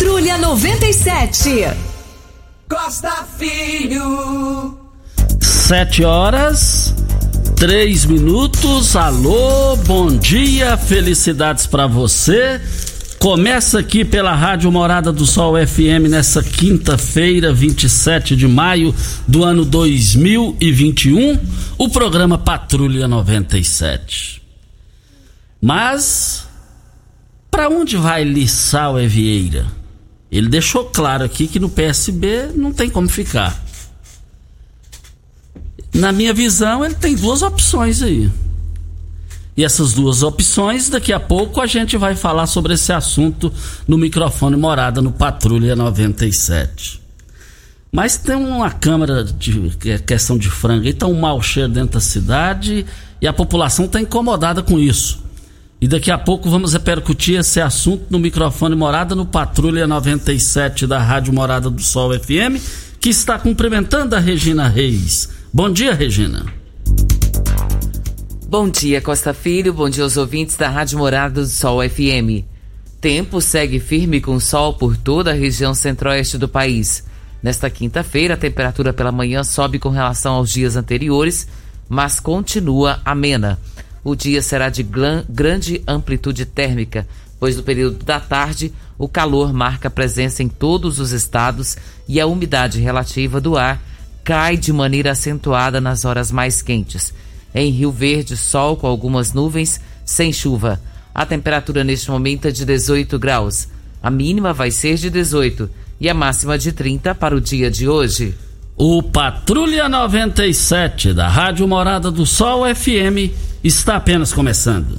Patrulha 97. Costa Filho. Sete horas, três minutos. Alô, bom dia, felicidades para você. Começa aqui pela Rádio Morada do Sol FM nessa quinta-feira, 27 de maio do ano 2021, o programa Patrulha 97. Mas para onde vai Lissau Evieira? Ele deixou claro aqui que no PSB não tem como ficar. Na minha visão, ele tem duas opções aí. E essas duas opções, daqui a pouco a gente vai falar sobre esse assunto no microfone Morada no Patrulha 97. Mas tem uma câmara de é questão de frango aí, tá um mau cheiro dentro da cidade e a população está incomodada com isso. E daqui a pouco vamos repercutir esse assunto no microfone Morada no Patrulha 97 da Rádio Morada do Sol FM, que está cumprimentando a Regina Reis. Bom dia, Regina. Bom dia, Costa Filho. Bom dia aos ouvintes da Rádio Morada do Sol FM. Tempo segue firme com sol por toda a região centro-oeste do país. Nesta quinta-feira, a temperatura pela manhã sobe com relação aos dias anteriores, mas continua amena. O dia será de grande amplitude térmica, pois no período da tarde o calor marca presença em todos os estados e a umidade relativa do ar cai de maneira acentuada nas horas mais quentes. Em Rio Verde, sol com algumas nuvens, sem chuva. A temperatura neste momento é de 18 graus. A mínima vai ser de 18 e a máxima de 30 para o dia de hoje. O Patrulha 97 da Rádio Morada do Sol FM está apenas começando.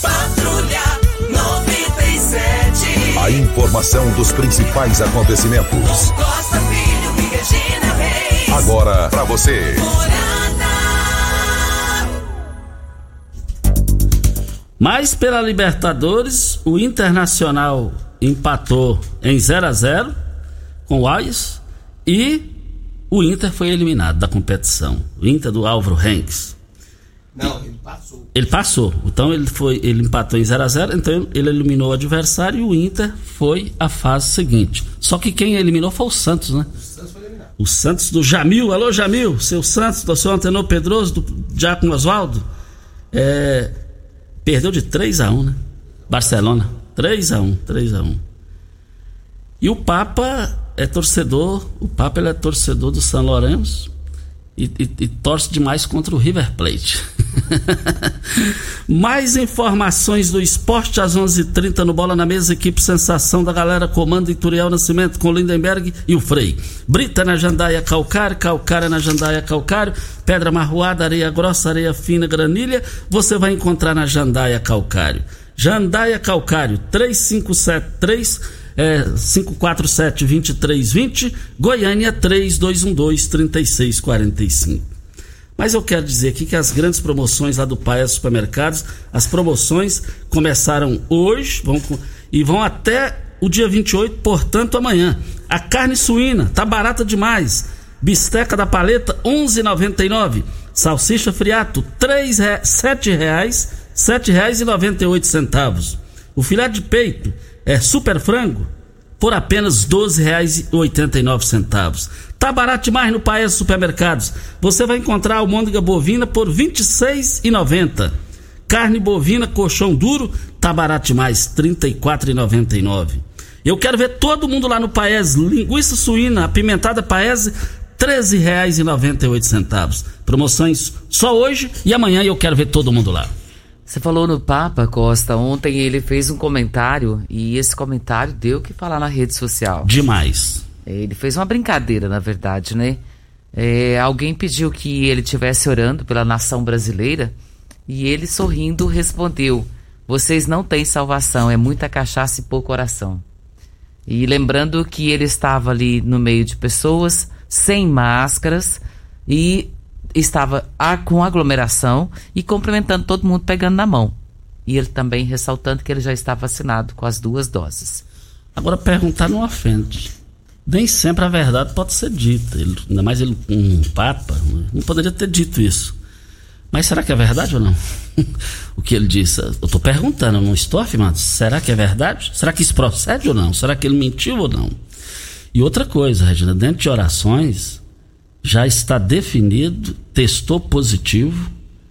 Patrulha 97. A informação dos principais acontecimentos. Costa Filho e Regina Reis. Agora para você. Mas pela Libertadores, o Internacional empatou em 0 a 0 com o Ayes e o Inter foi eliminado da competição. O Inter do Álvaro Henks. Não, ele passou. Ele passou. Então ele foi, ele empatou em 0 a 0, então ele eliminou o adversário e o Inter foi à fase seguinte. Só que quem eliminou foi o Santos, né? O Santos foi eliminado. O Santos do Jamil. Alô, Jamil, seu Santos, do seu Antenor Pedroso, do Giacomo Oswaldo. É, perdeu de 3 a 1, né? Barcelona. 3 a 1, 3 a 1. E o Papa é torcedor, o Papa ele é torcedor do São Lourenço e, e, e torce demais contra o River Plate. Mais informações do esporte às 11:30 h 30 no Bola na Mesa, equipe Sensação da galera, comando Ituriel Nascimento com Lindenberg e o Frei. Brita na Jandaia Calcário, Calcário na Jandaia Calcário, Pedra Marroada, Areia Grossa, Areia Fina, Granilha, você vai encontrar na Jandaia Calcário. Jandaia Calcário, 3573 é, 547-2320, Goiânia 3212-3645. Mas eu quero dizer aqui que as grandes promoções lá do Paes Supermercados, as promoções começaram hoje vão, e vão até o dia 28, portanto amanhã. A carne suína tá barata demais. Bisteca da paleta 11,99. Salsicha friato três re... sete reais, reais e noventa e oito centavos. O filé de peito é super frango por apenas R$ 12,89. Tá barato demais no Paes Supermercados. Você vai encontrar almôndega bovina por R$ 26,90. Carne bovina colchão duro tá barato demais, R$ 34,99. Eu quero ver todo mundo lá no Paes, linguiça suína apimentada Paes, R$ 13,98. Promoções só hoje e amanhã eu quero ver todo mundo lá. Você falou no Papa Costa, ontem ele fez um comentário e esse comentário deu o que falar na rede social. Demais. Ele fez uma brincadeira, na verdade, né? É, alguém pediu que ele estivesse orando pela nação brasileira e ele, sorrindo, respondeu: Vocês não têm salvação, é muita cachaça e pouco oração. E lembrando que ele estava ali no meio de pessoas, sem máscaras, e estava com aglomeração e cumprimentando todo mundo pegando na mão. E ele também ressaltando que ele já está vacinado com as duas doses. Agora perguntar não ofende. Nem sempre a verdade pode ser dita. Ele, ainda mais ele, um papa, não poderia ter dito isso. Mas será que é verdade ou não? o que ele disse? Eu estou perguntando, eu não estou afirmando. Será que é verdade? Será que isso procede ou não? Será que ele mentiu ou não? E outra coisa, Regina, dentro de orações, já está definido, testou positivo,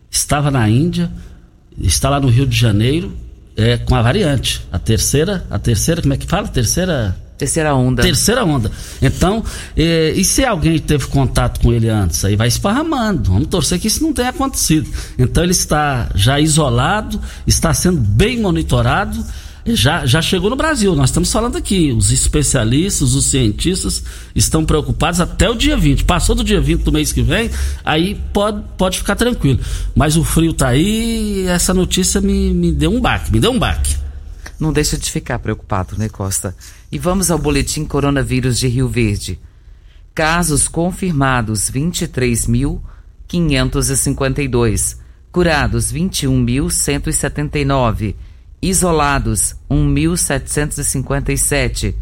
estava na Índia, está lá no Rio de Janeiro, é, com a variante. A terceira, a terceira, como é que fala? Terceira. Terceira onda. Terceira onda. Então, é, e se alguém teve contato com ele antes? Aí vai esparramando. Vamos torcer que isso não tenha acontecido. Então ele está já isolado, está sendo bem monitorado já, já chegou no Brasil. Nós estamos falando aqui. Os especialistas, os cientistas estão preocupados até o dia 20. Passou do dia 20 do mês que vem, aí pode, pode ficar tranquilo. Mas o frio tá aí e essa notícia me, me deu um baque, me deu um baque. Não deixa de ficar preocupado, né, Costa? E vamos ao boletim coronavírus de Rio Verde. Casos confirmados 23.552. Curados 21.179 isolados 1.757,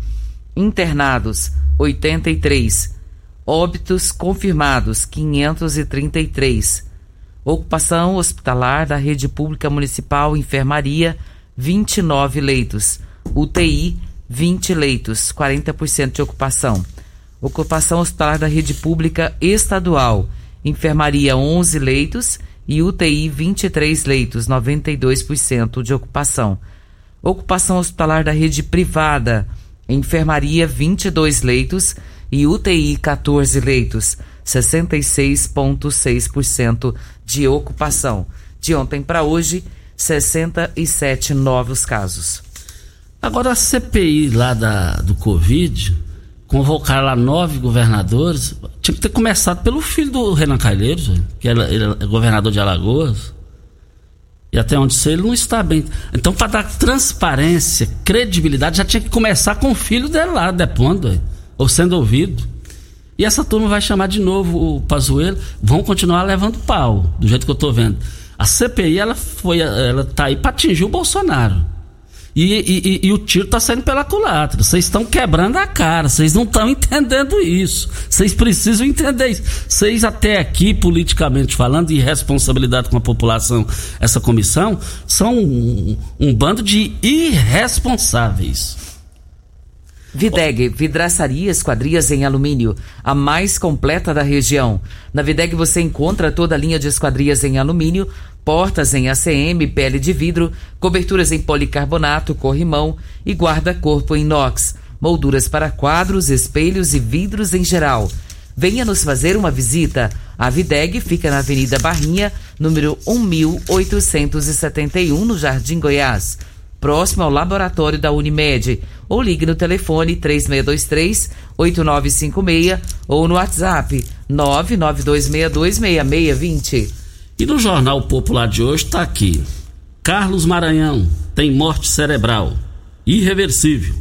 internados 83, óbitos confirmados 533, ocupação hospitalar da rede pública municipal enfermaria 29 leitos, UTI 20 leitos, 40% de ocupação. Ocupação hospitalar da rede pública estadual, enfermaria 11 leitos e UTI 23 leitos, 92% de ocupação. Ocupação hospitalar da rede privada, enfermaria 22 leitos e UTI 14 leitos, 66,6% de ocupação. De ontem para hoje, 67 novos casos. Agora a CPI lá da, do Covid convocaram lá nove governadores. Tinha que ter começado pelo filho do Renan Calheiros, que ele é governador de Alagoas. E até onde sei, ele não está bem. Então, para dar transparência, credibilidade, já tinha que começar com o filho dele lá, depondo, ou sendo ouvido. E essa turma vai chamar de novo o Pazuello, vão continuar levando pau, do jeito que eu estou vendo. A CPI, ela foi, ela tá aí para atingir o Bolsonaro. E, e, e, o tiro está saindo pela culatra. Vocês estão quebrando a cara. Vocês não estão entendendo isso. Vocês precisam entender isso. Vocês, até aqui, politicamente falando, e responsabilidade com a população, essa comissão, são um, um bando de irresponsáveis. Videg, vidraçaria esquadrias em alumínio, a mais completa da região. Na Videg você encontra toda a linha de esquadrias em alumínio, portas em ACM, pele de vidro, coberturas em policarbonato, corrimão e guarda-corpo em inox, molduras para quadros, espelhos e vidros em geral. Venha nos fazer uma visita. A Videg fica na Avenida Barrinha, número 1871, no Jardim Goiás, próximo ao laboratório da Unimed. Ou ligue no telefone 3623-8956 ou no WhatsApp 992626620. E no Jornal Popular de hoje está aqui. Carlos Maranhão tem morte cerebral, irreversível.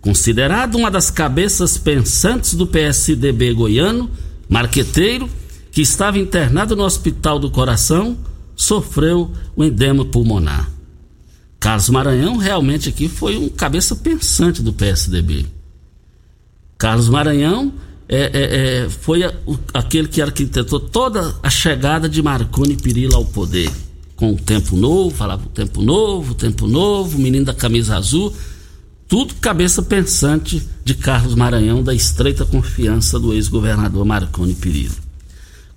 Considerado uma das cabeças pensantes do PSDB goiano, marqueteiro, que estava internado no Hospital do Coração, sofreu o edema pulmonar. Carlos Maranhão realmente aqui foi um cabeça pensante do PSDB. Carlos Maranhão é, é, é, foi a, o, aquele que arquitetou toda a chegada de Marconi Perillo ao poder. Com o tempo novo, falava o tempo novo, o tempo novo, o menino da camisa azul. Tudo cabeça pensante de Carlos Maranhão, da estreita confiança do ex-governador Marconi Perillo.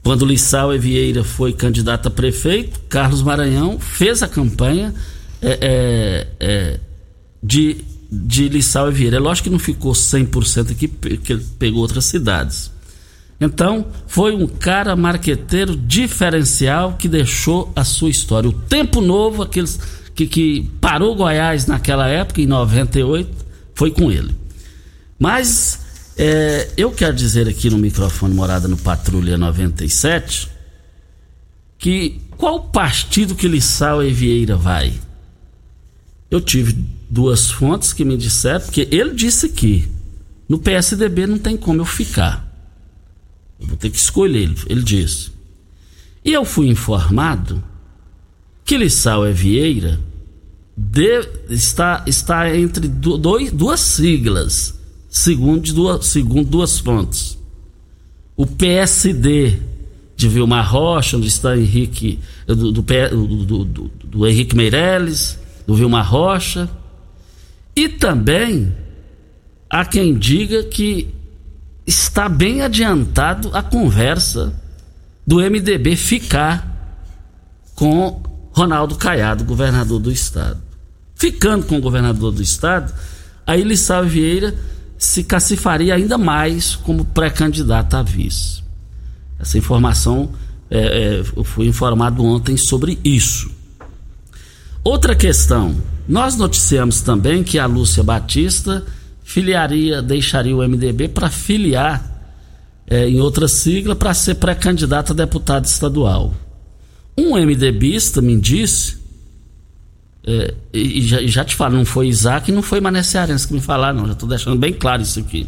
Quando Lissau Vieira foi candidato a prefeito, Carlos Maranhão fez a campanha é, é, é, de de Lissau e Vieira. É lógico que não ficou 100% aqui, porque ele pegou outras cidades. Então, foi um cara marqueteiro diferencial que deixou a sua história. O Tempo Novo, aqueles que, que parou Goiás naquela época, em 98, foi com ele. Mas é, eu quero dizer aqui no microfone Morada no Patrulha 97 que qual partido que Lissau e Vieira vai? Eu tive duas fontes que me disseram, porque ele disse que no PSDB não tem como eu ficar. Eu vou ter que escolher, ele, ele disse. E eu fui informado que Lissau é Vieira de, está, está entre dois, duas siglas, segundo duas, segundo duas fontes. O PSD de Vilmar Rocha, onde está Henrique, do, do, do, do, Henrique Meirelles, do Vilmar Rocha, e também há quem diga que está bem adiantado a conversa do MDB ficar com Ronaldo Caiado, governador do estado. Ficando com o governador do estado, aí Lissau Vieira se cacifaria ainda mais como pré-candidato a vice. Essa informação, é, é, eu fui informado ontem sobre isso. Outra questão, nós noticiamos também que a Lúcia Batista filiaria, deixaria o MDB para filiar é, em outra sigla para ser pré-candidata a deputado estadual. Um MDBista me disse, é, e, já, e, já, te falo, não foi Isaac e não foi Mané Cearense que me falaram, não, já estou deixando bem claro isso aqui.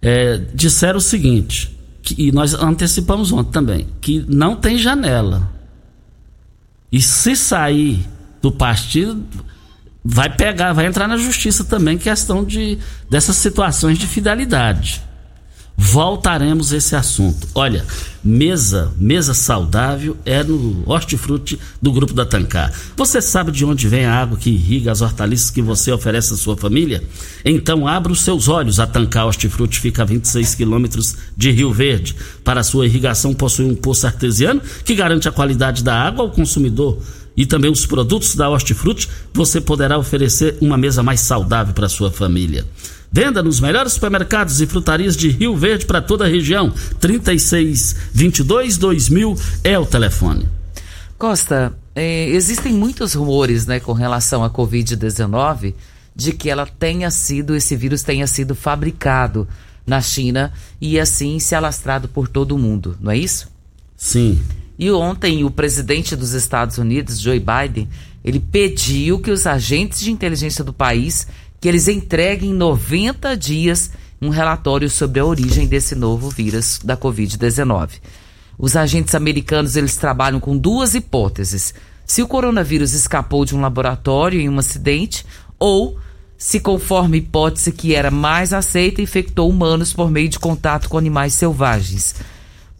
É, disseram o seguinte, que, e nós antecipamos ontem também, que não tem janela. E se sair do partido vai pegar, vai entrar na justiça também questão de dessas situações de fidelidade. Voltaremos a esse assunto. Olha, mesa, mesa saudável é no hortifruti do grupo da Tancar. Você sabe de onde vem a água que irriga as hortaliças que você oferece à sua família? Então abra os seus olhos. A Tancar Hortifruti fica a 26 quilômetros de Rio Verde. Para sua irrigação possui um poço artesiano que garante a qualidade da água ao consumidor e também os produtos da Hortifruti, você poderá oferecer uma mesa mais saudável para sua família. Venda nos melhores supermercados e frutarias de Rio Verde para toda a região. 3622 2000 é o telefone. Costa, é, existem muitos rumores né, com relação à Covid-19 de que ela tenha sido, esse vírus tenha sido fabricado na China e assim se alastrado por todo o mundo, não é isso? Sim. E ontem o presidente dos Estados Unidos, Joe Biden, ele pediu que os agentes de inteligência do país que eles entreguem em 90 dias um relatório sobre a origem desse novo vírus da COVID-19. Os agentes americanos eles trabalham com duas hipóteses: se o coronavírus escapou de um laboratório em um acidente ou se conforme hipótese que era mais aceita infectou humanos por meio de contato com animais selvagens.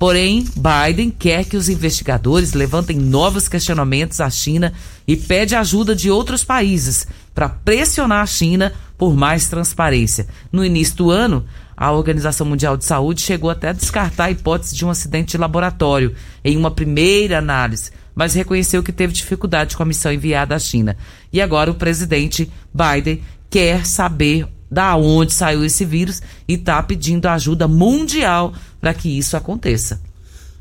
Porém, Biden quer que os investigadores levantem novos questionamentos à China e pede ajuda de outros países para pressionar a China por mais transparência. No início do ano, a Organização Mundial de Saúde chegou até a descartar a hipótese de um acidente de laboratório em uma primeira análise, mas reconheceu que teve dificuldade com a missão enviada à China. E agora o presidente Biden quer saber da onde saiu esse vírus e está pedindo ajuda mundial para que isso aconteça.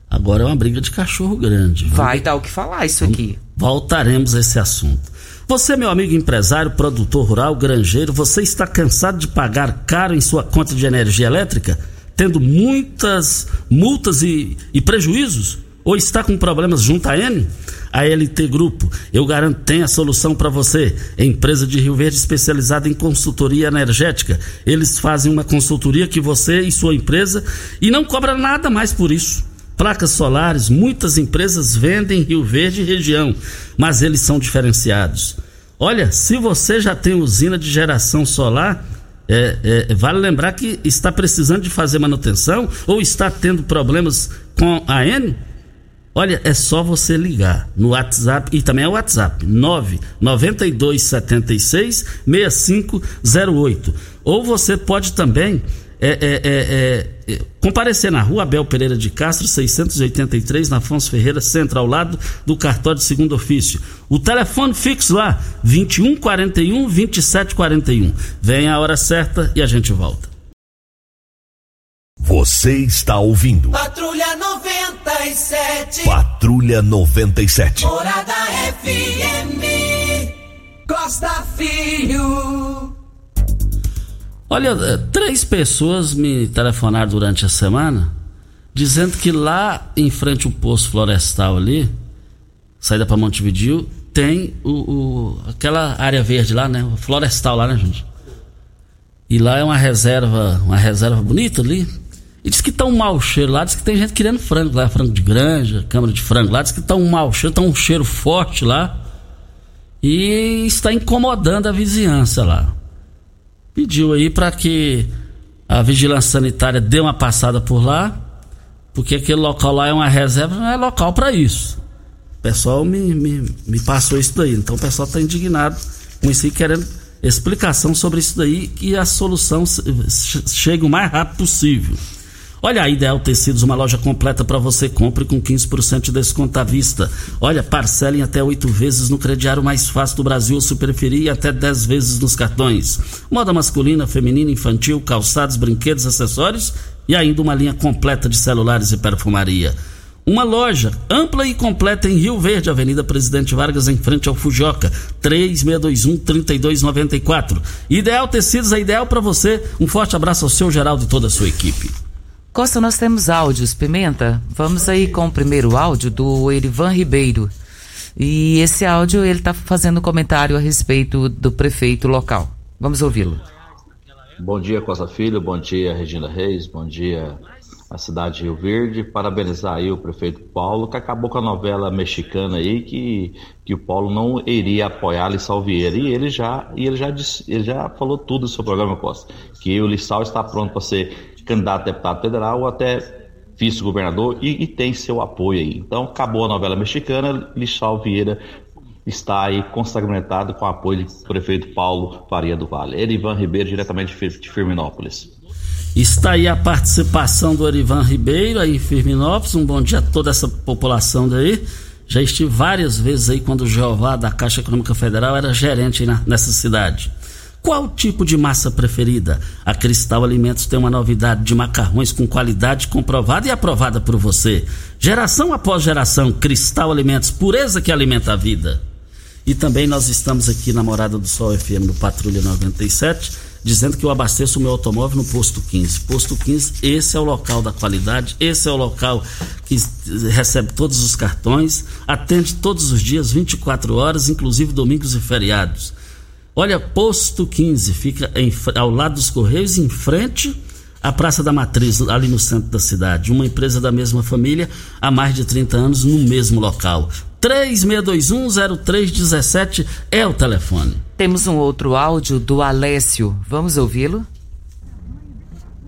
Agora é uma briga de cachorro grande. viu? Vai dar o que falar isso aqui. Voltaremos a esse assunto. Você, meu amigo empresário, produtor rural, granjeiro, você está cansado de pagar caro em sua conta de energia elétrica, tendo muitas multas e, e prejuízos? Ou está com problemas junto à N? A LT Grupo, eu garanto, tem a solução para você. É empresa de Rio Verde especializada em consultoria energética. Eles fazem uma consultoria que você e sua empresa e não cobra nada mais por isso. Placas solares, muitas empresas vendem em Rio Verde e região, mas eles são diferenciados. Olha, se você já tem usina de geração solar, é, é, vale lembrar que está precisando de fazer manutenção ou está tendo problemas com a N? Olha, é só você ligar no WhatsApp e também é o WhatsApp 99276 6508. Ou você pode também é, é, é, é, comparecer na rua Abel Pereira de Castro, 683, na Afonso Ferreira Centro, ao lado do cartório de segundo ofício. O telefone fixo lá, 2141 2741. Vem a hora certa e a gente volta. Você está ouvindo Patrulha 97. Patrulha 97. Morada FM. Costa Filho. Olha, eh, três pessoas me telefonaram durante a semana dizendo que lá em frente ao posto florestal ali, saída para Montevideo, tem o, o- aquela área verde lá, né? O florestal lá, né, gente? E lá é uma reserva, uma reserva bonita ali. E diz que tá um mau cheiro lá, diz que tem gente querendo frango lá, frango de granja, câmara de frango lá, diz que tá um mau cheiro, tá um cheiro forte lá. E está incomodando a vizinhança lá pediu aí para que a vigilância sanitária dê uma passada por lá, porque aquele local lá é uma reserva, não é local para isso. O pessoal me, me, me passou isso daí, então o pessoal está indignado com isso aí, querendo explicação sobre isso daí e a solução chegue o mais rápido possível. Olha, a Ideal Tecidos, uma loja completa para você. Compre com 15% de desconto à vista. Olha, parcelem até oito vezes no crediário mais fácil do Brasil, se preferir, e até 10 vezes nos cartões. Moda masculina, feminina, infantil, calçados, brinquedos, acessórios e ainda uma linha completa de celulares e perfumaria. Uma loja ampla e completa em Rio Verde, Avenida Presidente Vargas, em frente ao Fujoca, 3621-3294. Ideal Tecidos é ideal para você. Um forte abraço ao seu Geraldo e toda a sua equipe. Costa, nós temos áudios, Pimenta. Vamos aí com o primeiro áudio do Erivan Ribeiro. E esse áudio ele está fazendo comentário a respeito do prefeito local. Vamos ouvi-lo. Bom dia, Costa Filho. Bom dia, Regina Reis. Bom dia, a cidade de Rio Verde. Parabenizar aí o prefeito Paulo, que acabou com a novela mexicana aí, que, que o Paulo não iria apoiar Lissau Vieira. E ele já, e ele já, disse, ele já falou tudo sobre o programa Costa. Que o Lissau está pronto para ser candidato a deputado federal ou até vice-governador e, e tem seu apoio aí. Então, acabou a novela mexicana, Lissau Vieira está aí consagrado com o apoio do prefeito Paulo Faria do Vale. Erivan Ribeiro, diretamente de Fir- de Firminópolis. Está aí a participação do Erivan Ribeiro aí em Firminópolis. Um bom dia a toda essa população daí. Já estive várias vezes aí quando o Jeová da Caixa Econômica Federal era gerente na- nessa cidade. Qual tipo de massa preferida? A Cristal Alimentos tem uma novidade de macarrões com qualidade comprovada e aprovada por você. Geração após geração, Cristal Alimentos, pureza que alimenta a vida. E também nós estamos aqui na Morada do Sol FM no Patrulha 97, dizendo que eu abasteço o meu automóvel no Posto 15. Posto 15, esse é o local da qualidade, esse é o local que recebe todos os cartões, atende todos os dias, 24 horas, inclusive domingos e feriados. Olha, Posto 15 fica em ao lado dos Correios, em frente à Praça da Matriz, ali no centro da cidade. Uma empresa da mesma família há mais de 30 anos no mesmo local. 36210317 é o telefone. Temos um outro áudio do Alessio. Vamos ouvi-lo?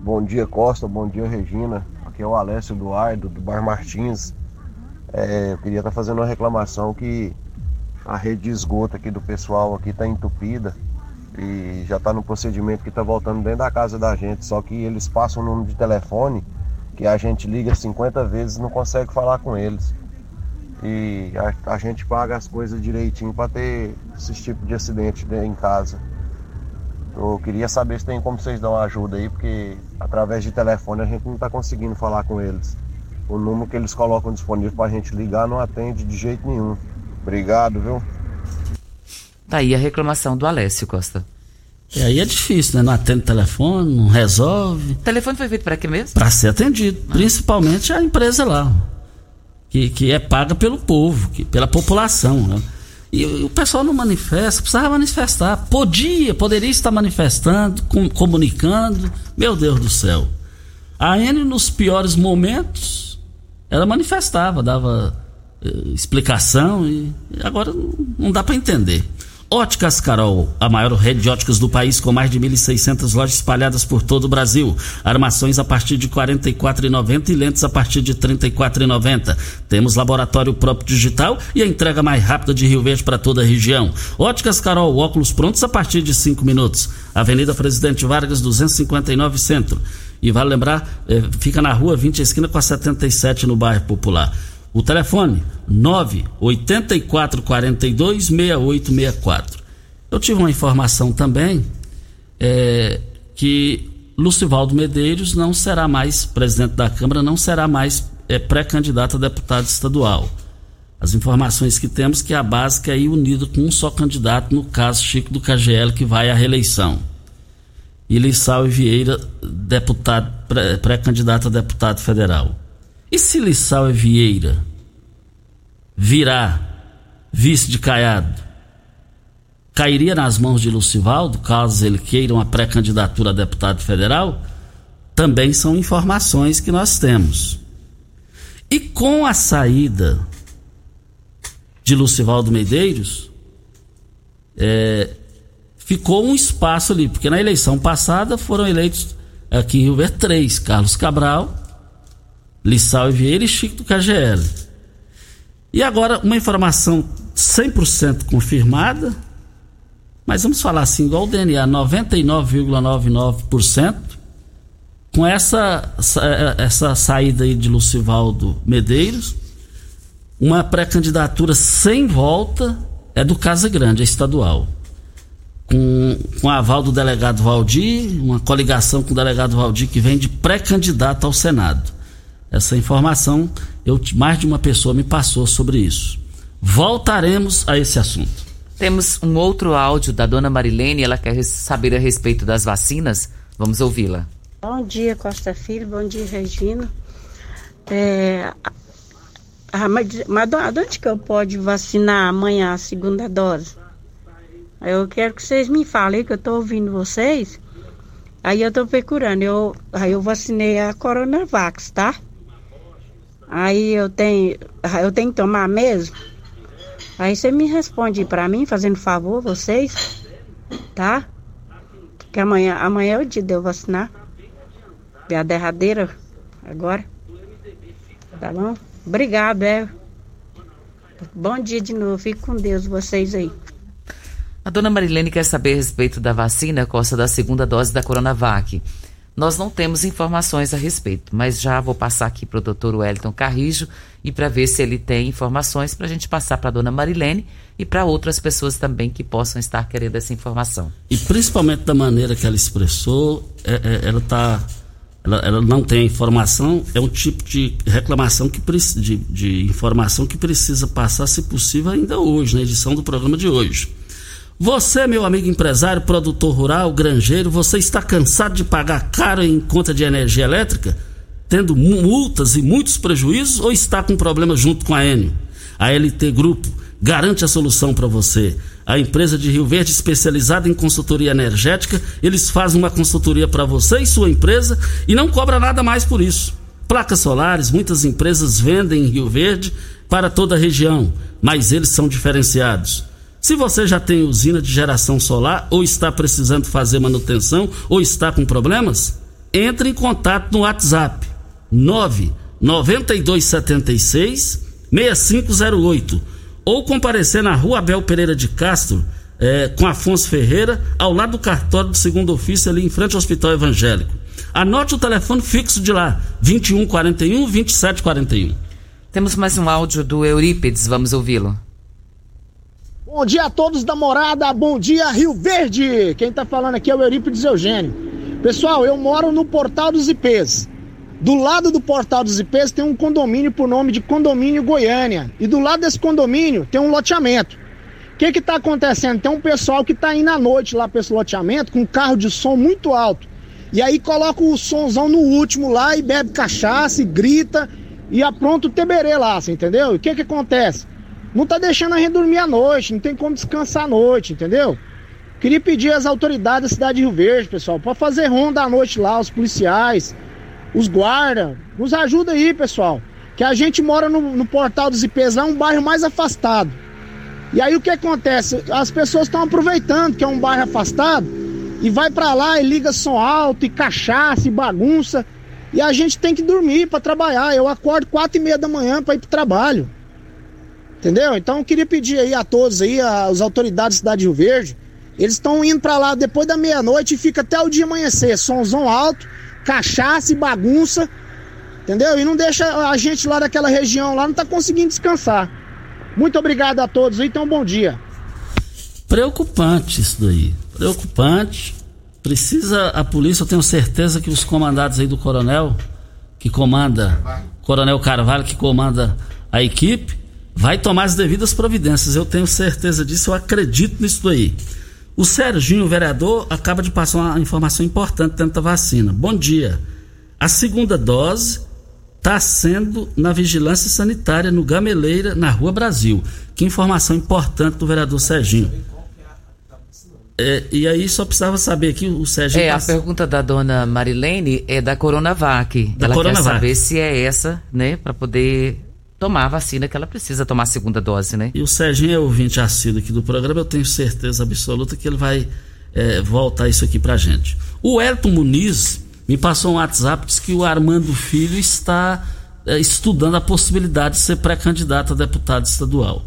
Bom dia, Costa. Bom dia, Regina. Aqui é o Alessio Eduardo, do Bar Martins. É, eu queria estar fazendo uma reclamação que a rede de esgoto aqui do pessoal aqui está entupida e já está no procedimento que está voltando dentro da casa da gente. Só que eles passam o número de telefone que a gente liga 50 vezes e não consegue falar com eles. E a, a gente paga as coisas direitinho para ter esse tipo de acidente de- em casa. Eu queria saber se tem como vocês dão ajuda aí, porque através de telefone a gente não está conseguindo falar com eles. o número que eles colocam disponível para a gente ligar não atende de jeito nenhum. Obrigado, viu? Tá aí a reclamação do Alessio Costa. E aí é difícil, né? Não atende o telefone, não resolve. O telefone foi feito para quê mesmo? Para ser atendido. Ah. Principalmente a empresa lá. Que, que é paga pelo povo, que, pela população. Né? E, e, o pessoal não manifesta, precisava manifestar. Podia, poderia estar manifestando, com, comunicando. Meu Deus do céu. A N, nos piores momentos, ela manifestava, dava explicação e agora não, não dá para entender. Óticas Carol, a maior rede de óticas do país com mais de 1.600 lojas espalhadas por todo o Brasil. Armações a partir de R$ 44,90 e lentes a partir de R$ 34,90. Temos laboratório próprio digital e a entrega mais rápida de Rio Verde para toda a região. Óticas Carol, óculos prontos a partir de 5 minutos. Avenida Presidente Vargas, 259 Centro. E vale lembrar, eh, fica na rua 20 esquina com a 77 no bairro Popular. O telefone 98442 6864. Eu tive uma informação também é, que Lucivaldo Medeiros não será mais presidente da Câmara, não será mais é, pré-candidato a deputado estadual. As informações que temos que a básica é ir unida com um só candidato, no caso Chico do KGL, que vai à reeleição. E Vieira, deputado, pré-candidato a deputado federal. E se Lissau Vieira virar vice de Caiado, cairia nas mãos de Lucivaldo, caso ele queira uma pré-candidatura a deputado federal? Também são informações que nós temos. E com a saída de Lucivaldo Medeiros, é, ficou um espaço ali, porque na eleição passada foram eleitos aqui em Rio Verde três: Carlos Cabral, Lissau Vieira e Chico do KGL. E agora, uma informação 100% confirmada, mas vamos falar assim, igual o DNA, 99,99%, com essa, essa saída aí de Lucivaldo Medeiros, uma pré-candidatura sem volta é do Casa Grande, é estadual. Com, com aval do delegado Valdir, uma coligação com o delegado Valdir que vem de pré-candidato ao Senado. Essa informação, eu, mais de uma pessoa me passou sobre isso. Voltaremos a esse assunto. Temos um outro áudio da dona Marilene, ela quer saber a respeito das vacinas. Vamos ouvi-la. Bom dia, Costa Filho. Bom dia, Regina. É, a, mas, mas onde que eu pode vacinar amanhã a segunda dose? Eu quero que vocês me falem, que eu estou ouvindo vocês. Aí eu estou procurando. Eu, aí eu vacinei a Coronavax, tá? Aí eu tenho, eu tenho que tomar mesmo? Aí você me responde para mim, fazendo favor, vocês, tá? Que amanhã, amanhã é o dia de eu vacinar. É a derradeira agora. Tá bom? Obrigado, é. Bom dia de novo. Fique com Deus, vocês aí. A dona Marilene quer saber a respeito da vacina, costa da segunda dose da Coronavac. Nós não temos informações a respeito, mas já vou passar aqui para o doutor Wellington Carrijo e para ver se ele tem informações para a gente passar para a dona Marilene e para outras pessoas também que possam estar querendo essa informação. E principalmente da maneira que ela expressou, é, é, ela está. Ela, ela, não tem informação, é um tipo de reclamação que de, de informação que precisa passar, se possível, ainda hoje, na edição do programa de hoje. Você, meu amigo empresário, produtor rural, granjeiro, você está cansado de pagar caro em conta de energia elétrica, tendo multas e muitos prejuízos, ou está com problema junto com a Enio? A LT Grupo garante a solução para você. A empresa de Rio Verde especializada em consultoria energética, eles fazem uma consultoria para você e sua empresa e não cobra nada mais por isso. Placas solares, muitas empresas vendem em Rio Verde para toda a região, mas eles são diferenciados. Se você já tem usina de geração solar ou está precisando fazer manutenção ou está com problemas, entre em contato no WhatsApp 99276 6508 ou comparecer na Rua Abel Pereira de Castro é, com Afonso Ferreira, ao lado do cartório do segundo ofício, ali em frente ao Hospital Evangélico. Anote o telefone fixo de lá, 2141 2741. Temos mais um áudio do Eurípides, vamos ouvi-lo. Bom dia a todos da morada, bom dia Rio Verde! Quem tá falando aqui é o Eurípides Eugênio. Pessoal, eu moro no Portal dos IPs. Do lado do Portal dos IPs tem um condomínio por nome de Condomínio Goiânia. E do lado desse condomínio tem um loteamento. O que que tá acontecendo? Tem um pessoal que tá indo à noite lá para esse loteamento com um carro de som muito alto. E aí coloca o somzão no último lá e bebe cachaça e grita e apronta o teberê lá, você entendeu? E o que que acontece? Não tá deixando a gente dormir à noite, não tem como descansar à noite, entendeu? Queria pedir às autoridades da cidade de Rio Verde, pessoal, para fazer ronda à noite lá, os policiais, os guardas, nos ajuda aí, pessoal. Que a gente mora no, no Portal dos IPs, lá é um bairro mais afastado. E aí o que acontece? As pessoas estão aproveitando que é um bairro afastado e vai para lá e liga som alto e cachaça e bagunça. E a gente tem que dormir para trabalhar. Eu acordo quatro e meia da manhã para ir pro trabalho. Entendeu? Então eu queria pedir aí a todos aí, as autoridades da cidade de Rio Verde, eles estão indo para lá depois da meia-noite e fica até o dia amanhecer, somzão alto, cachaça e bagunça. Entendeu? E não deixa a gente lá daquela região lá não tá conseguindo descansar. Muito obrigado a todos aí, então bom dia. Preocupante isso daí. Preocupante. Precisa a polícia, eu tenho certeza que os comandados aí do coronel, que comanda, Coronel Carvalho, que comanda a equipe, vai tomar as devidas providências. Eu tenho certeza disso, eu acredito nisso daí. O Serginho, o vereador, acaba de passar uma informação importante dentro da vacina. Bom dia. A segunda dose está sendo na vigilância sanitária no Gameleira, na Rua Brasil. Que informação importante do vereador Serginho. É, e aí só precisava saber aqui o Serginho. É, passa- a pergunta da dona Marilene é da Coronavac. Da ela Coronavac. quer saber se é essa, né, para poder tomar a vacina que ela precisa tomar a segunda dose, né? E o Serginho é ouvinte assíduo aqui do programa, eu tenho certeza absoluta que ele vai é, voltar isso aqui pra gente. O Elton Muniz me passou um WhatsApp, disse que o Armando Filho está é, estudando a possibilidade de ser pré-candidato a deputado estadual.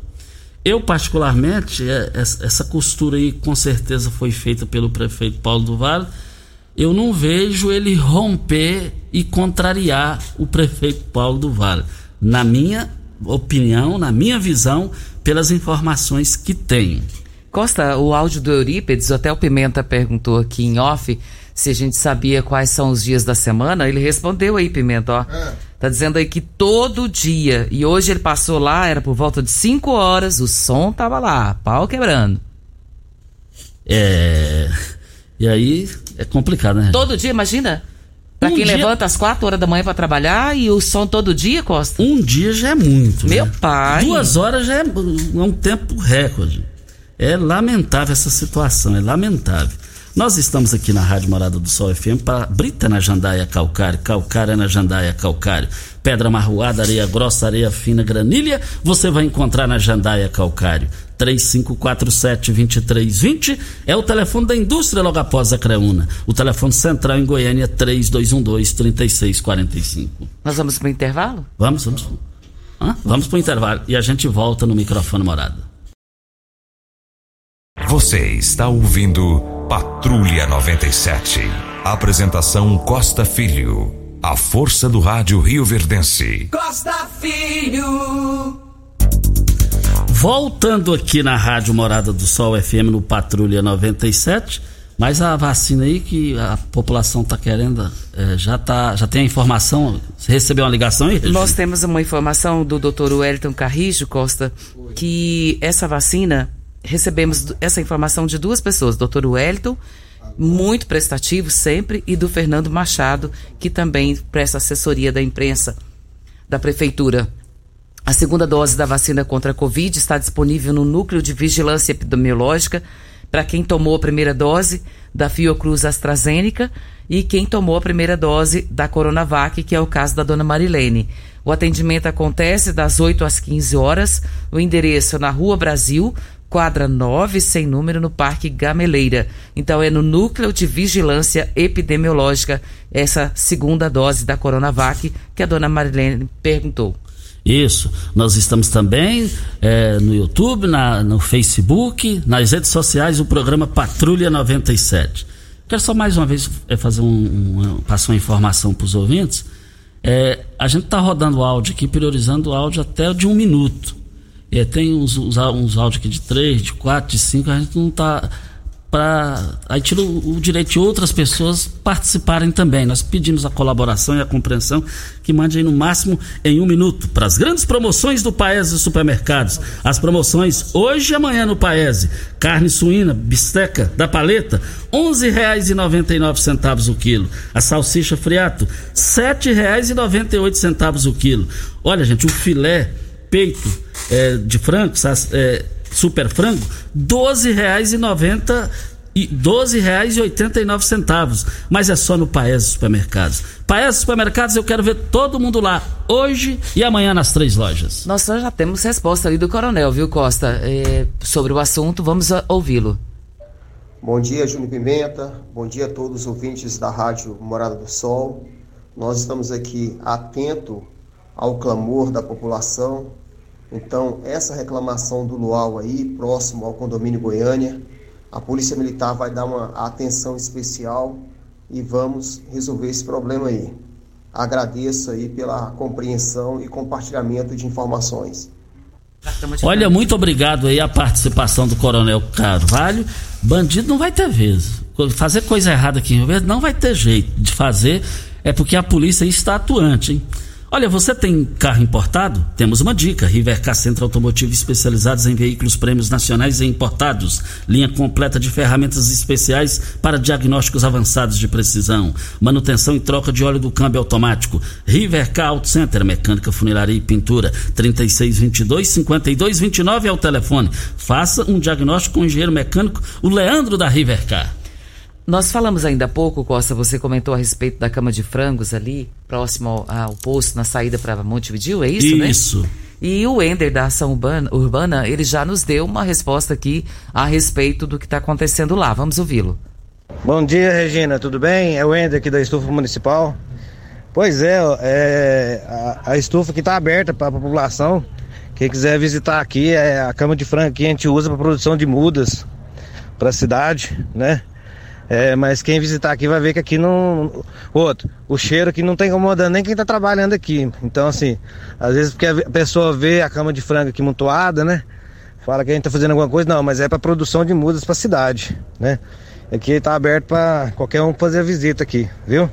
Eu, particularmente, é, essa essa costura aí com certeza foi feita pelo prefeito Paulo do Vale. Eu não vejo ele romper e contrariar o prefeito Paulo do Vale. Na minha opinião, na minha visão, pelas informações que tenho. Costa, o áudio do Eurípedes, até o Pimenta perguntou aqui em off se a gente sabia quais são os dias da semana. Ele respondeu aí, Pimenta, ó. Tá dizendo aí que todo dia. E hoje ele passou lá, era por volta de 5 horas, o som tava lá, pau quebrando. É. E aí é complicado, né? Todo dia, imagina? Pra Um quem dia- levanta às 4 horas da manhã pra trabalhar e o som todo dia, Costa? Um dia já é muito. Meu né? pai. Duas horas já é, é um tempo recorde. É lamentável essa situação, é lamentável. Nós estamos aqui na Rádio Morada do Sol FM para Brita na Jandaia Calcário, Calcária na Jandaia Calcário, Pedra Marroada, Areia Grossa, Areia Fina, Granilha, você vai encontrar na Jandaia Calcário. 3547-2320 é o telefone da indústria logo após a Creuna. O telefone central em Goiânia é 3212-3645. Nós vamos pro intervalo? Vamos, vamos. Hã? Vamos pro intervalo e a gente volta no microfone morada. Você está ouvindo Patrulha 97. Apresentação Costa Filho. A força do rádio Rio Verdense. Costa Filho. Voltando aqui na Rádio Morada do Sol FM no Patrulha 97, mas a vacina aí que a população está querendo, é, já, tá, já tem a informação? Você recebeu uma ligação aí? Nós temos uma informação do Dr. Wellington Carrijo Costa que essa vacina recebemos essa informação de duas pessoas, Dr. Wellington, muito prestativo sempre, e do Fernando Machado, que também presta assessoria da imprensa da prefeitura. A segunda dose da vacina contra a Covid está disponível no Núcleo de Vigilância Epidemiológica para quem tomou a primeira dose da Fiocruz AstraZeneca e quem tomou a primeira dose da Coronavac, que é o caso da dona Marilene. O atendimento acontece das 8 às 15 horas. O endereço é na Rua Brasil, quadra 9, sem número, no Parque Gameleira. Então é no Núcleo de Vigilância Epidemiológica, essa segunda dose da Coronavac que a dona Marilene perguntou. Isso. Nós estamos também é, no YouTube, na, no Facebook, nas redes sociais, o programa Patrulha 97. Quero só mais uma vez é, fazer um, um, passar uma informação para os ouvintes. É, a gente está rodando áudio aqui, priorizando o áudio até de um minuto. É, tem uns, uns, uns áudios aqui de três, de quatro, de cinco, a gente não está para aí tira o, direito de outras pessoas participarem também. Nós pedimos a colaboração e a compreensão que mande aí no máximo em um minuto para as grandes promoções do Paese Supermercados. As promoções hoje e amanhã no Paese. Carne suína, bisteca da paleta, nove centavos o quilo. A salsicha friato, oito centavos o quilo. Olha gente, o filé peito é, de frango, é, super frango, doze reais e noventa e doze reais e oitenta e nove centavos, mas é só no Paes Supermercados. Paes Supermercados, eu quero ver todo mundo lá hoje e amanhã nas três lojas. Nós já temos resposta ali do Coronel, viu Costa, é, sobre o assunto, vamos ouvi-lo. Bom dia, Júnior Pimenta. Bom dia a todos os ouvintes da Rádio Morada do Sol. Nós estamos aqui atento ao clamor da população então, essa reclamação do Luau aí, próximo ao condomínio Goiânia, a Polícia Militar vai dar uma atenção especial e vamos resolver esse problema aí. Agradeço aí pela compreensão e compartilhamento de informações. Olha, muito obrigado aí a participação do Coronel Carvalho. Bandido não vai ter vez. Fazer coisa errada aqui em Rio Verde não vai ter jeito de fazer, é porque a polícia está atuante, hein? Olha, você tem carro importado? Temos uma dica: Rivercar Centro Automotivo especializados em veículos prêmios nacionais e importados. Linha completa de ferramentas especiais para diagnósticos avançados de precisão. Manutenção e troca de óleo do câmbio automático. Rivercar Auto Center, mecânica, funilaria e pintura. 3622-5229 é o telefone. Faça um diagnóstico com o engenheiro mecânico, o Leandro da Rivercar. Nós falamos ainda há pouco, Costa, você comentou a respeito da cama de frangos ali, próximo ao, ao posto, na saída para Montevideo, é isso, isso. né? Isso. E o Ender da Ação Urbana, Urbana, ele já nos deu uma resposta aqui a respeito do que está acontecendo lá. Vamos ouvi-lo. Bom dia, Regina, tudo bem? É o Ender aqui da Estufa Municipal. Pois é, é a, a estufa que está aberta para a população. Quem quiser visitar aqui, é a cama de frango que a gente usa para produção de mudas para a cidade, né? É, mas quem visitar aqui vai ver que aqui não. Outro, o cheiro aqui não tá incomodando nem quem tá trabalhando aqui. Então, assim, às vezes porque a pessoa vê a cama de frango aqui montuada, né? Fala que a gente tá fazendo alguma coisa, não, mas é para produção de mudas para cidade, né? Aqui tá aberto para qualquer um fazer a visita aqui, viu?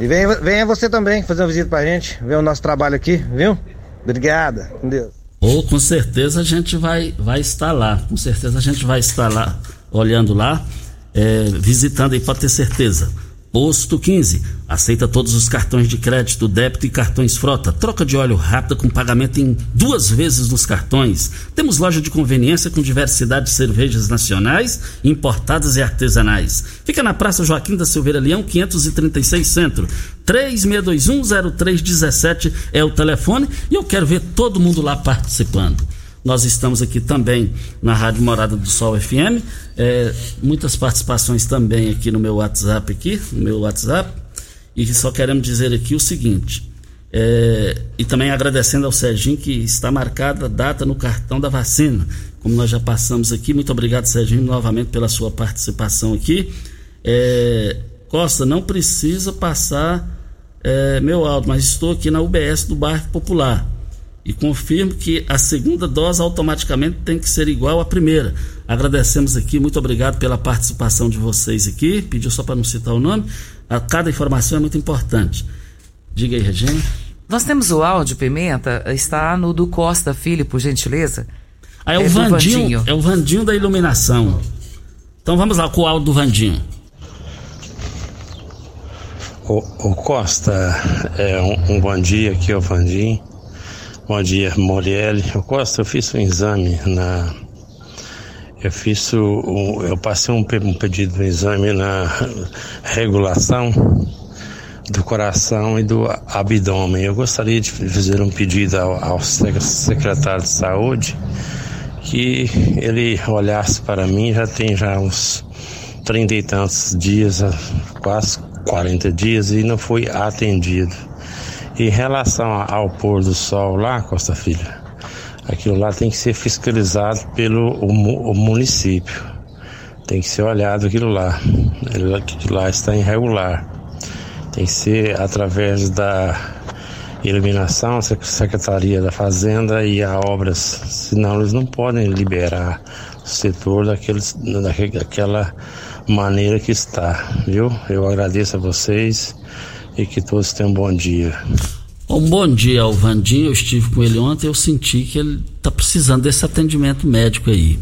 E venha, venha você também fazer uma visita pra gente, ver o nosso trabalho aqui, viu? Obrigada, com Deus. Ou oh, com certeza a gente vai, vai estar lá, com certeza a gente vai estar lá, olhando lá é, visitando aí, pode ter certeza. Posto 15. Aceita todos os cartões de crédito, débito e cartões frota. Troca de óleo rápida com pagamento em duas vezes nos cartões. Temos loja de conveniência com diversidade de cervejas nacionais, importadas e artesanais. Fica na Praça Joaquim da Silveira Leão, 536 Centro. 36210317 é o telefone e eu quero ver todo mundo lá participando. Nós estamos aqui também na Rádio Morada do Sol FM. É, muitas participações também aqui no meu WhatsApp aqui, no meu WhatsApp. E só queremos dizer aqui o seguinte. É, e também agradecendo ao Serginho que está marcada a data no cartão da vacina. Como nós já passamos aqui, muito obrigado, Serginho, novamente pela sua participação aqui. É, Costa, não precisa passar é, meu áudio, mas estou aqui na UBS do Bairro Popular e confirmo que a segunda dose automaticamente tem que ser igual à primeira. Agradecemos aqui, muito obrigado pela participação de vocês aqui. Pediu só para não citar o nome. A, cada informação é muito importante. Diga aí, Regina. Nós temos o áudio, Pimenta, está no do Costa Filho, por gentileza. Ah, é, é o Vandinho, Vandinho, é o Vandinho da iluminação. Então vamos lá com o áudio do Vandinho. O, o Costa, é um, um bom dia aqui, é o Vandinho. Bom dia, Morielli. Eu Costa, eu fiz um exame na. Eu fiz o. Eu passei um, um pedido de exame na regulação do coração e do abdômen. Eu gostaria de fazer um pedido ao, ao secretário de saúde que ele olhasse para mim, já tem já uns trinta e tantos dias, quase 40 dias, e não fui atendido. Em relação ao pôr do sol lá, Costa Filha, aquilo lá tem que ser fiscalizado pelo o, o município. Tem que ser olhado aquilo lá. Aquilo lá está irregular. Tem que ser através da iluminação, Secretaria da Fazenda e a obras, senão eles não podem liberar setor daquele, daquela maneira que está, viu? Eu agradeço a vocês e que todos tenham um bom dia. Um bom dia ao Vandinho, eu estive com ele ontem, eu senti que ele está precisando desse atendimento médico aí.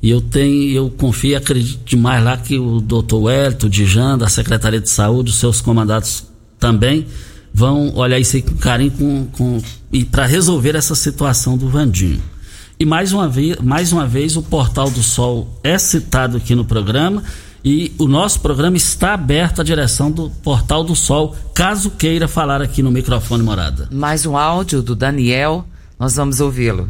E eu tenho, eu confio e acredito demais lá que o doutor Wellington, o Dijan, da Secretaria de Saúde, os seus comandados também, vão olhar isso aí com carinho com, com, e para resolver essa situação do Vandinho. E mais uma, vez, mais uma vez o Portal do Sol é citado aqui no programa e o nosso programa está aberto à direção do Portal do Sol, caso queira falar aqui no microfone morada. Mais um áudio do Daniel, nós vamos ouvi-lo.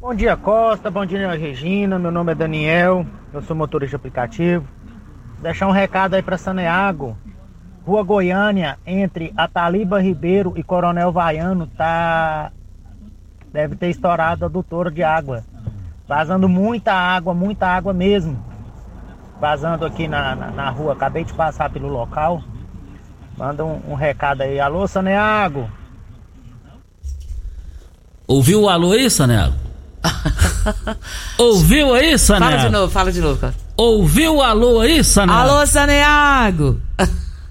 Bom dia Costa, bom dia Regina, meu nome é Daniel, eu sou motorista aplicativo. Vou deixar um recado aí para Saneago. Rua Goiânia, entre Ataliba Ribeiro e Coronel Vaiano, tá deve ter estourado a adutora de água. Vazando muita água, muita água mesmo. Vazando aqui na, na, na rua, acabei de passar pelo local. Manda um, um recado aí. Alô, Saneago. Ouviu o alô aí, Saneago? Ouviu aí, Saneago? Fala de novo, fala de novo. Cara. Ouviu o alô aí, Saneago? Alô, Saneago!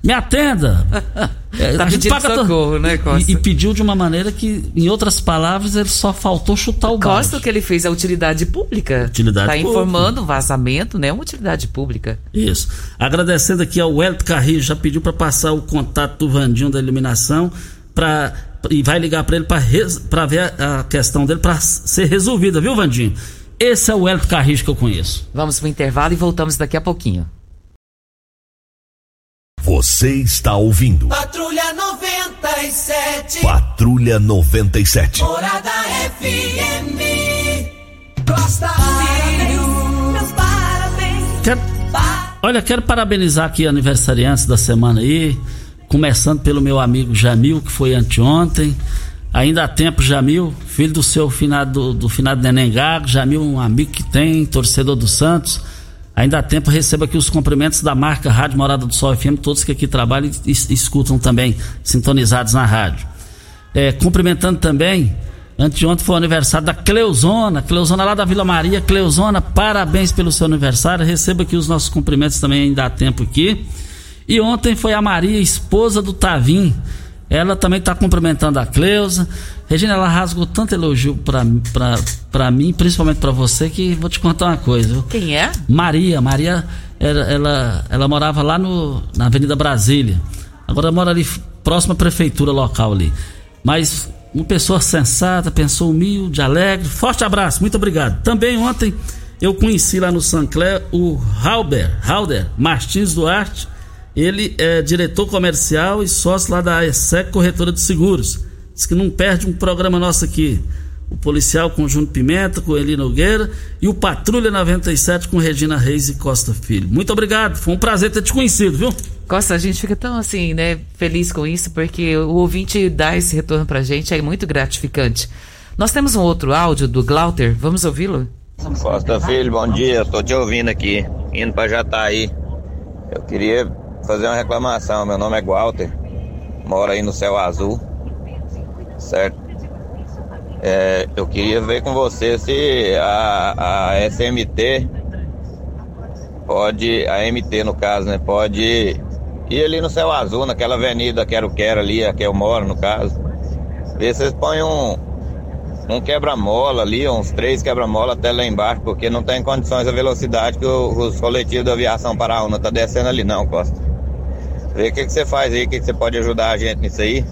Me atenda! É, tá pedindo socorro, to... né, Costa? E, e, pediu de uma maneira que, em outras palavras, ele só faltou chutar o balde. Costa que ele fez a utilidade pública. Utilidade tá pública. informando vazamento, né? Uma utilidade pública. Isso. Agradecendo aqui ao Welto Carrillo, já pediu para passar o contato do Vandinho da eliminação para e vai ligar para ele para res... ver a questão dele para ser resolvida, viu, Vandinho? Esse é o Welto Carrillo que eu conheço. Vamos pro intervalo e voltamos daqui a pouquinho. Você está ouvindo. Patrulha 97. Patrulha 97. Morada FM. Costa Filho. Meus parabéns. Quero, olha, quero parabenizar aqui aniversariantes da semana aí. Começando pelo meu amigo Jamil, que foi anteontem. Ainda há tempo, Jamil, filho do seu finado, do finado Neném Gago. Jamil, um amigo que tem, torcedor do Santos. Ainda há tempo, receba aqui os cumprimentos da marca Rádio Morada do Sol FM, todos que aqui trabalham e escutam também, sintonizados na rádio. É, cumprimentando também, anteontem foi o aniversário da Cleuzona, Cleuzona lá da Vila Maria. Cleuzona, parabéns pelo seu aniversário, receba aqui os nossos cumprimentos também, ainda há tempo aqui. E ontem foi a Maria, esposa do Tavim. Ela também está cumprimentando a Cleusa. Regina, ela rasgou tanto elogio pra, pra, pra mim, principalmente pra você, que vou te contar uma coisa. Viu? Quem é? Maria. Maria, ela, ela, ela morava lá no, na Avenida Brasília. Agora mora ali próxima à prefeitura local ali. Mas uma pessoa sensata, pessoa humilde, alegre. Forte abraço, muito obrigado. Também ontem eu conheci lá no Sancler o Halber, Halder Martins Duarte. Ele é diretor comercial e sócio lá da ESEC Corretora de Seguros. Diz que não perde um programa nosso aqui. O policial com Júnior Pimenta, com Eli Nogueira e o Patrulha 97 com Regina Reis e Costa Filho. Muito obrigado, foi um prazer ter te conhecido, viu? Costa, a gente fica tão assim, né, feliz com isso, porque o ouvinte dá esse retorno pra gente, é muito gratificante. Nós temos um outro áudio do Glauter, vamos ouvi-lo? Costa Filho, bom dia, tô te ouvindo aqui, indo pra Jataí. Eu queria fazer uma reclamação, meu nome é Walter, moro aí no Céu Azul certo? É, eu queria ver com você se a, a SMT pode, a MT no caso, né? Pode ir ali no céu azul, naquela avenida Quero Quero ali, a que eu moro no caso. Ver se vocês põem um, um quebra-mola ali, uns três quebra-mola até lá embaixo, porque não tem condições a velocidade que o, os coletivos da aviação Paraúna tá descendo ali não, Costa. Vê o que, que você faz aí, o que, que você pode ajudar a gente nisso aí.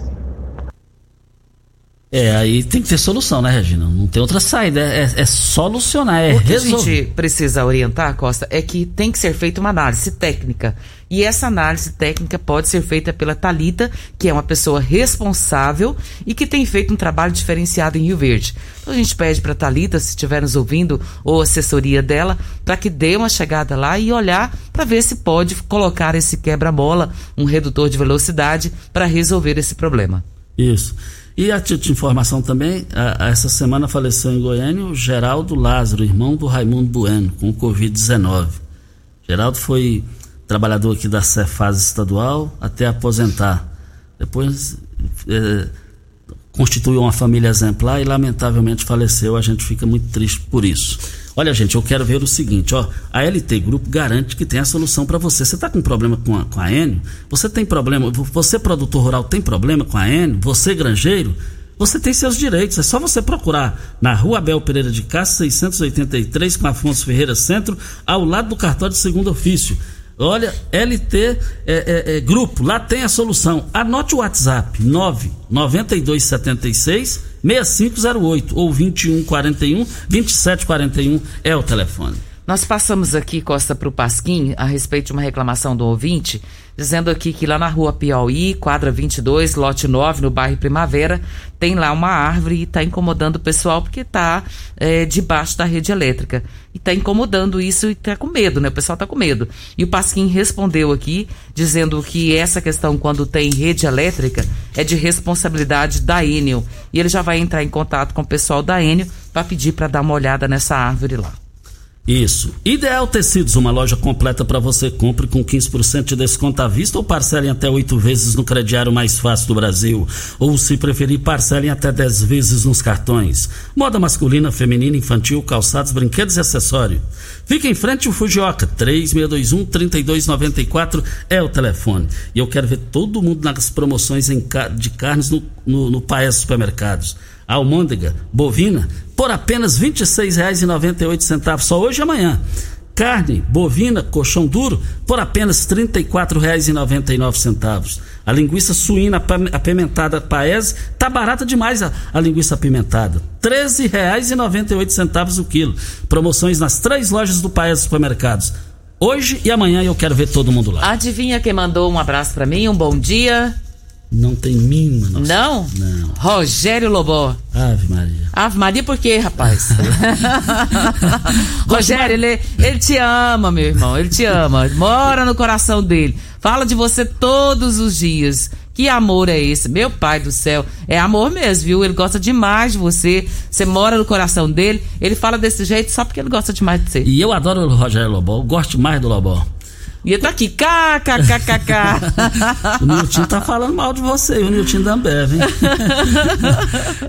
É, aí tem que ter solução, né, Regina? Não tem outra saída. É, é solucionar, é O que resolver. a gente precisa orientar, Costa, é que tem que ser feita uma análise técnica. E essa análise técnica pode ser feita pela Talita, que é uma pessoa responsável e que tem feito um trabalho diferenciado em Rio Verde. Então a gente pede para a Talita, se estiver nos ouvindo, ou assessoria dela, para que dê uma chegada lá e olhar para ver se pode colocar esse quebra-mola, um redutor de velocidade, para resolver esse problema. Isso. E a título de informação também, a, a, essa semana faleceu em Goiânia o Geraldo Lázaro, irmão do Raimundo Bueno, com Covid-19. Geraldo foi trabalhador aqui da Cefaz estadual até aposentar. Depois, é, constituiu uma família exemplar e lamentavelmente faleceu. A gente fica muito triste por isso. Olha, gente, eu quero ver o seguinte, ó. A LT Grupo garante que tem a solução para você. Você está com problema com a, com a Enio? Você tem problema? Você, produtor rural, tem problema com a Enio? Você, granjeiro? Você tem seus direitos. É só você procurar na Rua Abel Pereira de Castro, 683, com Afonso Ferreira Centro, ao lado do cartório de segundo ofício. Olha, LT é, é, é, Grupo, lá tem a solução. Anote o WhatsApp, 99276 6508 ou 2141 2741 é o telefone. Nós passamos aqui, Costa, para o Pasquim, a respeito de uma reclamação do ouvinte, dizendo aqui que lá na rua Piauí, quadra 22, lote 9, no bairro Primavera, tem lá uma árvore e está incomodando o pessoal porque está é, debaixo da rede elétrica. E está incomodando isso e está com medo, né? O pessoal está com medo. E o Pasquim respondeu aqui, dizendo que essa questão, quando tem rede elétrica, é de responsabilidade da Enel. E ele já vai entrar em contato com o pessoal da Enel para pedir para dar uma olhada nessa árvore lá. Isso. Ideal Tecidos, uma loja completa para você. Compre com 15% de desconto à vista ou parcelem até oito vezes no crediário mais fácil do Brasil. Ou, se preferir, parcelem até 10 vezes nos cartões. Moda masculina, feminina, infantil, calçados, brinquedos e acessórios. Fica em frente o Fujioka, 3621-3294 é o telefone. E eu quero ver todo mundo nas promoções de carnes no, no, no Paes Supermercados almôndega bovina por apenas R$ 26,98 só hoje e amanhã. Carne bovina, colchão duro, por apenas R$ 34,99. A linguiça suína apimentada Paese tá barata demais a, a linguiça apimentada. R$ 13,98 o quilo. Promoções nas três lojas do Paese Supermercados. Hoje e amanhã eu quero ver todo mundo lá. Adivinha quem mandou um abraço para mim, um bom dia? Não tem mínima noção. Não? Não. Rogério Lobó. Ave Maria. Ave Maria por quê, rapaz? Rogério, ele, ele te ama, meu irmão. Ele te ama. Mora no coração dele. Fala de você todos os dias. Que amor é esse? Meu pai do céu. É amor mesmo, viu? Ele gosta demais de você. Você mora no coração dele. Ele fala desse jeito só porque ele gosta demais de você. E eu adoro o Rogério Lobó. Eu gosto mais do Lobó. E ele tá aqui, kkkk. o Nilton tá falando mal de você, o Nilton da Ambev, hein?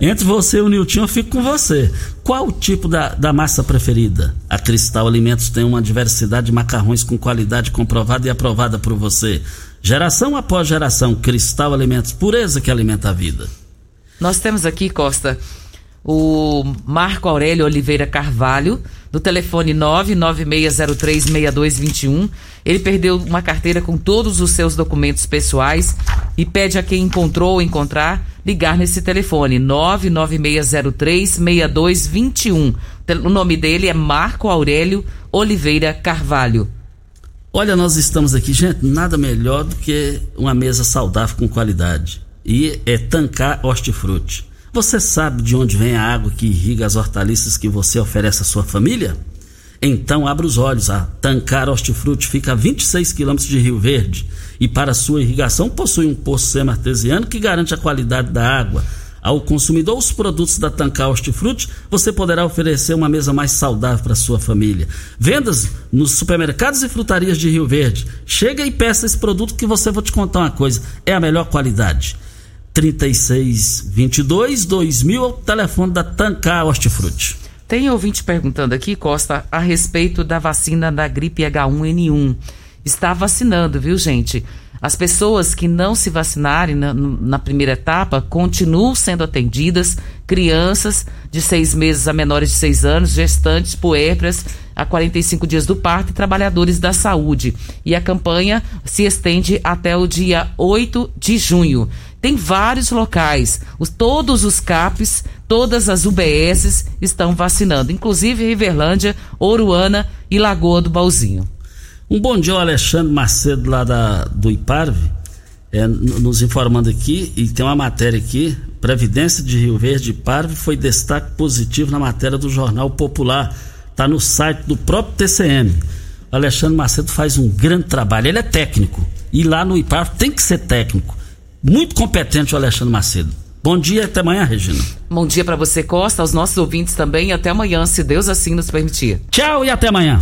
Entre você e o Nilton, eu fico com você. Qual o tipo da, da massa preferida? A Cristal Alimentos tem uma diversidade de macarrões com qualidade comprovada e aprovada por você. Geração após geração, Cristal Alimentos, pureza que alimenta a vida. Nós temos aqui, Costa, o Marco Aurélio Oliveira Carvalho, do telefone 996036221. Ele perdeu uma carteira com todos os seus documentos pessoais e pede a quem encontrou ou encontrar ligar nesse telefone 996036221. O nome dele é Marco Aurélio Oliveira Carvalho. Olha, nós estamos aqui, gente, nada melhor do que uma mesa saudável com qualidade. E é Tancar Hortifruti. Você sabe de onde vem a água que irriga as hortaliças que você oferece à sua família? Então abra os olhos. A Tancar Hortifruti fica a 26 quilômetros de Rio Verde e para sua irrigação possui um poço semi-artesiano que garante a qualidade da água. Ao consumidor os produtos da Tancar Hortifruti, você poderá oferecer uma mesa mais saudável para sua família. Vendas nos supermercados e frutarias de Rio Verde. Chega e peça esse produto que você vou te contar uma coisa, é a melhor qualidade. 3622 2000 é o telefone da Tancar Hortifruti. Tem ouvinte perguntando aqui, Costa, a respeito da vacina da gripe H1N1. Está vacinando, viu, gente? As pessoas que não se vacinarem na, na, primeira etapa continuam sendo atendidas, crianças de seis meses a menores de seis anos, gestantes, puérperas, a 45 dias do parto e trabalhadores da saúde. E a campanha se estende até o dia 8 de junho. Tem vários locais, os, todos os CAPs, todas as UBSs estão vacinando, inclusive Riverlândia, Oruana e Lagoa do Balzinho. Um bom dia ao Alexandre Macedo lá da, do Iparve, é, nos informando aqui, e tem uma matéria aqui, Previdência de Rio Verde Iparve foi destaque positivo na matéria do Jornal Popular, está no site do próprio TCM. O Alexandre Macedo faz um grande trabalho, ele é técnico, e lá no Iparve tem que ser técnico. Muito competente o Alexandre Macedo. Bom dia, até amanhã, Regina. Bom dia para você, Costa, aos nossos ouvintes também, e até amanhã, se Deus assim nos permitir. Tchau e até amanhã.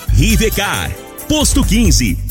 Rivecar. Posto 15.